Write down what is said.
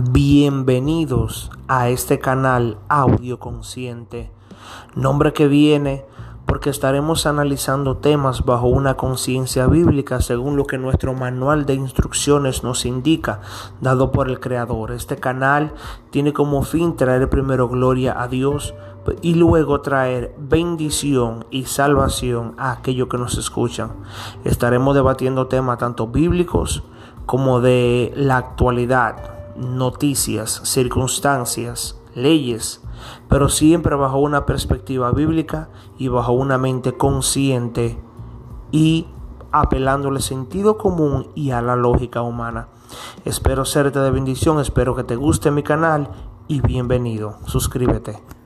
Bienvenidos a este canal Audio Consciente, nombre que viene porque estaremos analizando temas bajo una conciencia bíblica según lo que nuestro manual de instrucciones nos indica, dado por el Creador. Este canal tiene como fin traer primero gloria a Dios y luego traer bendición y salvación a aquellos que nos escuchan. Estaremos debatiendo temas tanto bíblicos como de la actualidad noticias, circunstancias, leyes, pero siempre bajo una perspectiva bíblica y bajo una mente consciente y apelándole sentido común y a la lógica humana. Espero serte de bendición, espero que te guste mi canal y bienvenido. Suscríbete.